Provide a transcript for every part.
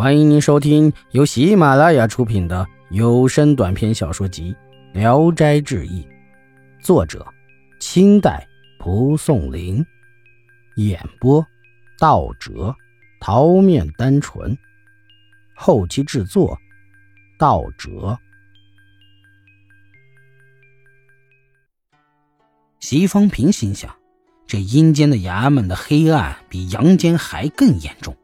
欢迎您收听由喜马拉雅出品的有声短篇小说集《聊斋志异》，作者：清代蒲松龄，演播：道哲、桃面单纯，后期制作：道哲。席方平心想，这阴间的衙门的黑暗比阳间还更严重。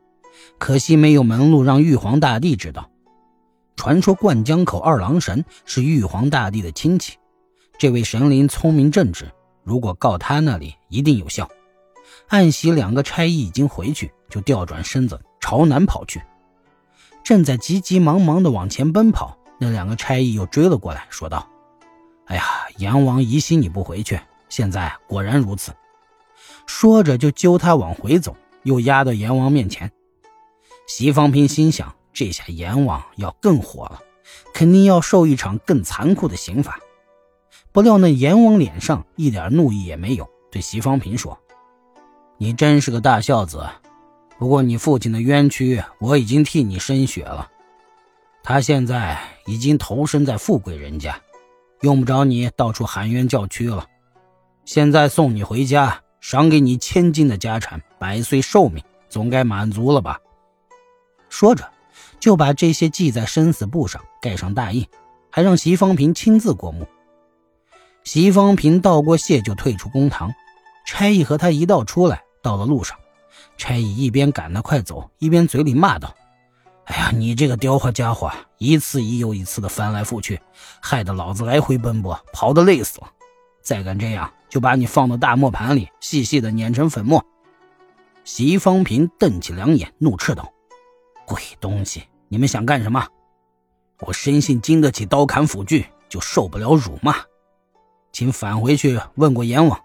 可惜没有门路让玉皇大帝知道。传说灌江口二郎神是玉皇大帝的亲戚，这位神灵聪明正直，如果告他那里一定有效。暗喜两个差役已经回去，就调转身子朝南跑去。正在急急忙忙地往前奔跑，那两个差役又追了过来，说道：“哎呀，阎王疑心你不回去，现在果然如此。”说着就揪他往回走，又压到阎王面前。席方平心想：这下阎王要更火了，肯定要受一场更残酷的刑罚。不料那阎王脸上一点怒意也没有，对席方平说：“你真是个大孝子，不过你父亲的冤屈我已经替你伸血了。他现在已经投身在富贵人家，用不着你到处喊冤叫屈了。现在送你回家，赏给你千金的家产，百岁寿命，总该满足了吧？”说着，就把这些记在生死簿上，盖上大印，还让席方平亲自过目。席方平道过谢，就退出公堂。差役和他一道出来，到了路上，差役一边赶他快走，一边嘴里骂道：“哎呀，你这个刁滑家伙，一次一又一次的翻来覆去，害得老子来回奔波，跑得累死了。再敢这样，就把你放到大磨盘里，细细的碾成粉末。”席方平瞪起两眼，怒斥道。鬼东西！你们想干什么？我深信经得起刀砍斧锯，就受不了辱骂。请返回去问过阎王，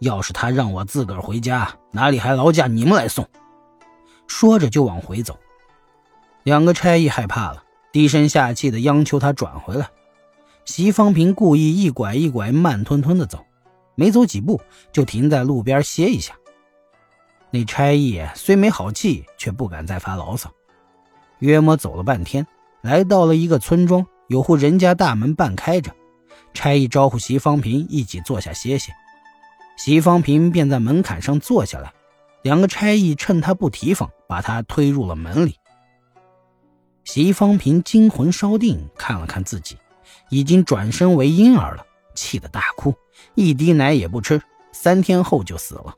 要是他让我自个儿回家，哪里还劳驾你们来送？说着就往回走。两个差役害怕了，低声下气的央求他转回来。席方平故意一拐一拐，慢吞吞的走，没走几步就停在路边歇一下。那差役虽没好气，却不敢再发牢骚。约莫走了半天，来到了一个村庄，有户人家大门半开着，差役招呼席方平一起坐下歇歇。席方平便在门槛上坐下来，两个差役趁他不提防，把他推入了门里。席方平惊魂稍定，看了看自己，已经转身为婴儿了，气得大哭，一滴奶也不吃，三天后就死了。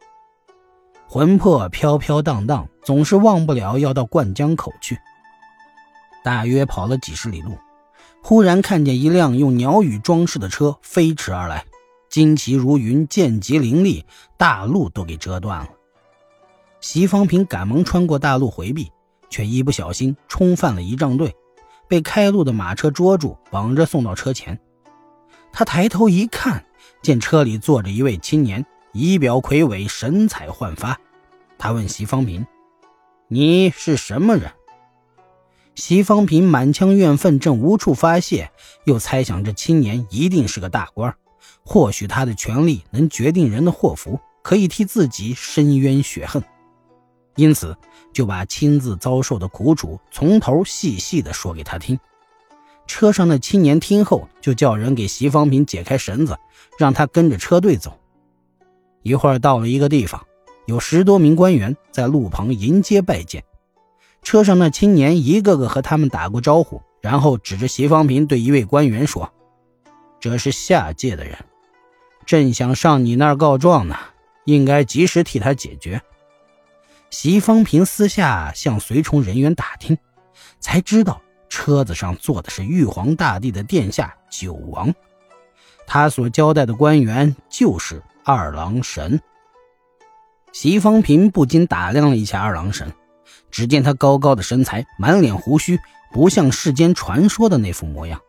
魂魄飘飘荡荡，总是忘不了要到灌江口去。大约跑了几十里路，忽然看见一辆用鸟羽装饰的车飞驰而来，旌旗如云，剑戟凌厉，大路都给遮断了。席方平赶忙穿过大路回避，却一不小心冲犯了仪仗队，被开路的马车捉住，绑着送到车前。他抬头一看，见车里坐着一位青年，仪表魁伟，神采焕发。他问席方平：“你是什么人？”席方平满腔怨愤，正无处发泄，又猜想这青年一定是个大官，或许他的权力能决定人的祸福，可以替自己伸冤雪恨，因此就把亲自遭受的苦楚从头细细的说给他听。车上的青年听后，就叫人给席方平解开绳子，让他跟着车队走。一会儿到了一个地方，有十多名官员在路旁迎接拜见。车上那青年一个个和他们打过招呼，然后指着席方平对一位官员说：“这是下界的人，正想上你那儿告状呢，应该及时替他解决。”席方平私下向随从人员打听，才知道车子上坐的是玉皇大帝的殿下九王，他所交代的官员就是二郎神。席方平不禁打量了一下二郎神。只见他高高的身材，满脸胡须，不像世间传说的那副模样。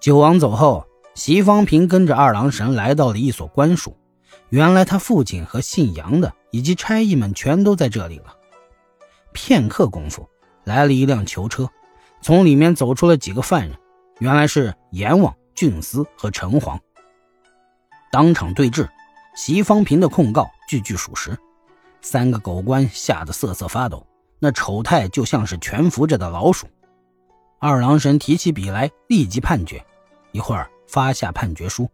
九王走后，席方平跟着二郎神来到了一所官署。原来他父亲和姓杨的以及差役们全都在这里了。片刻功夫，来了一辆囚车，从里面走出了几个犯人，原来是阎王、郡司和城隍。当场对质，席方平的控告句句属实。三个狗官吓得瑟瑟发抖。那丑态就像是蜷伏着的老鼠。二郎神提起笔来，立即判决，一会儿发下判决书，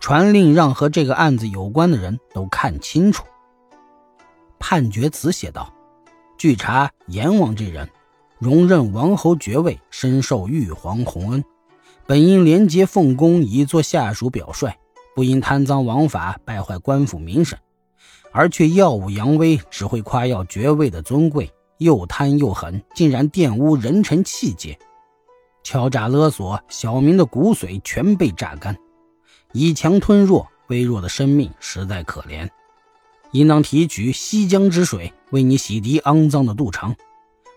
传令让和这个案子有关的人都看清楚。判决词写道：“据查，阎王这人，荣任王侯爵位，深受玉皇洪恩。本应廉洁奉公，以作下属表率，不应贪赃枉法，败坏官府名声。”而却耀武扬威，只会夸耀爵位的尊贵，又贪又狠，竟然玷污人臣气节，敲诈勒索，小民的骨髓全被榨干，以强吞弱，微弱的生命实在可怜，应当提取西江之水，为你洗涤肮脏的肚肠，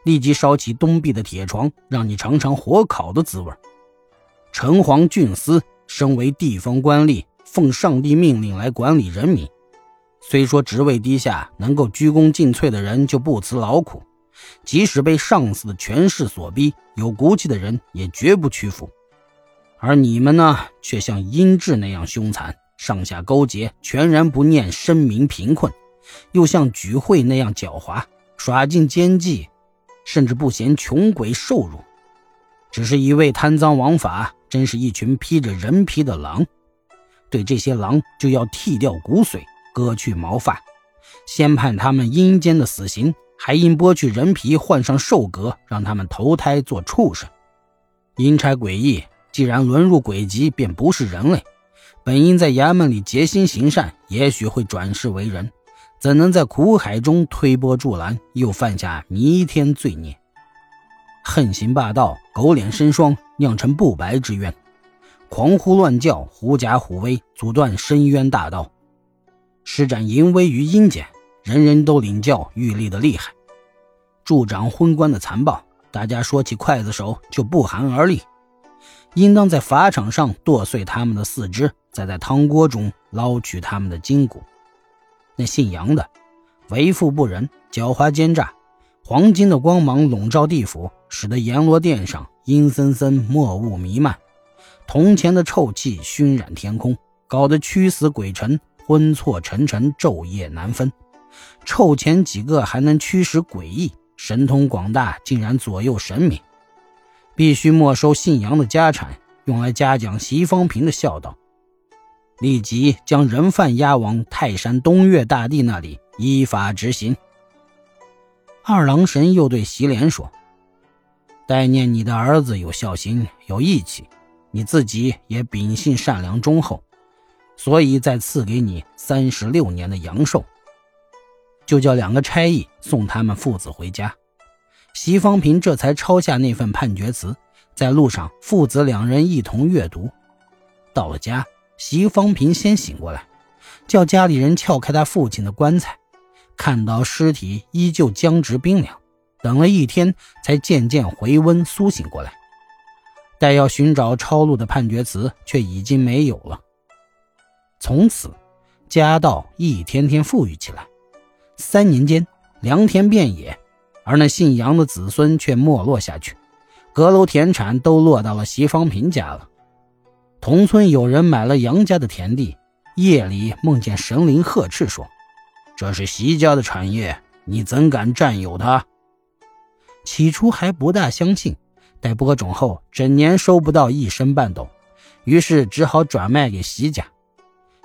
立即烧起东壁的铁床，让你尝尝火烤的滋味。城隍郡司身为地方官吏，奉上帝命令来管理人民。虽说职位低下，能够鞠躬尽瘁的人就不辞劳苦；即使被上司的权势所逼，有骨气的人也绝不屈服。而你们呢，却像殷志那样凶残，上下勾结，全然不念生民贫困；又像举会那样狡猾，耍尽奸计，甚至不嫌穷鬼受辱。只是一味贪赃枉法，真是一群披着人皮的狼。对这些狼，就要剃掉骨髓。割去毛发，先判他们阴间的死刑，还应剥去人皮，换上兽革，让他们投胎做畜生。阴差诡异，既然沦入鬼籍，便不是人类。本应在衙门里洁心行善，也许会转世为人，怎能在苦海中推波助澜，又犯下弥天罪孽？横行霸道，狗脸生霜，酿成不白之冤。狂呼乱叫，狐假虎威，阻断深渊大道。施展淫威于阴间，人人都领教玉立的厉害，助长昏官的残暴。大家说起刽子手就不寒而栗，应当在法场上剁碎他们的四肢，再在汤锅中捞取他们的筋骨。那姓杨的，为富不仁，狡猾奸诈，黄金的光芒笼罩地府，使得阎罗殿上阴森森，墨雾弥漫，铜钱的臭气熏染天空，搞得驱死鬼臣。昏错沉沉，昼夜难分。臭钱几个还能驱使诡异，神通广大，竟然左右神明。必须没收姓杨的家产，用来嘉奖席方平的孝道。立即将人犯押往泰山东岳大帝那里依法执行。二郎神又对席莲说：“待念你的儿子有孝心，有义气，你自己也秉性善良忠厚。”所以再赐给你三十六年的阳寿，就叫两个差役送他们父子回家。席方平这才抄下那份判决词，在路上父子两人一同阅读。到了家，席方平先醒过来，叫家里人撬开他父亲的棺材，看到尸体依旧僵直冰凉，等了一天才渐渐回温苏醒过来。待要寻找抄录的判决词，却已经没有了。从此，家道一天天富裕起来。三年间，良田遍野，而那姓杨的子孙却没落下去。阁楼田产都落到了席方平家了。同村有人买了杨家的田地，夜里梦见神灵呵斥说：“这是席家的产业，你怎敢占有它？”起初还不大相信，待播种后，整年收不到一升半斗，于是只好转卖给席家。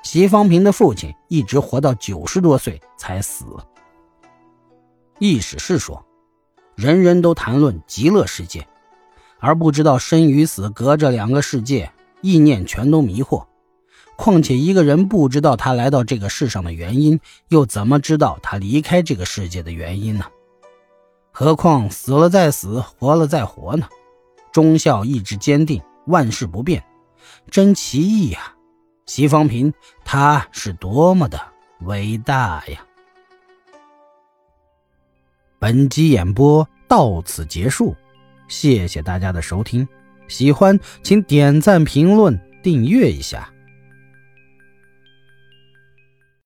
席方平的父亲一直活到九十多岁才死。意史是说，人人都谈论极乐世界，而不知道生与死隔着两个世界，意念全都迷惑。况且一个人不知道他来到这个世上的原因，又怎么知道他离开这个世界的原因呢？何况死了再死，活了再活呢？忠孝意志坚定，万事不变，真奇异呀！席方平，他是多么的伟大呀！本集演播到此结束，谢谢大家的收听，喜欢请点赞、评论、订阅一下。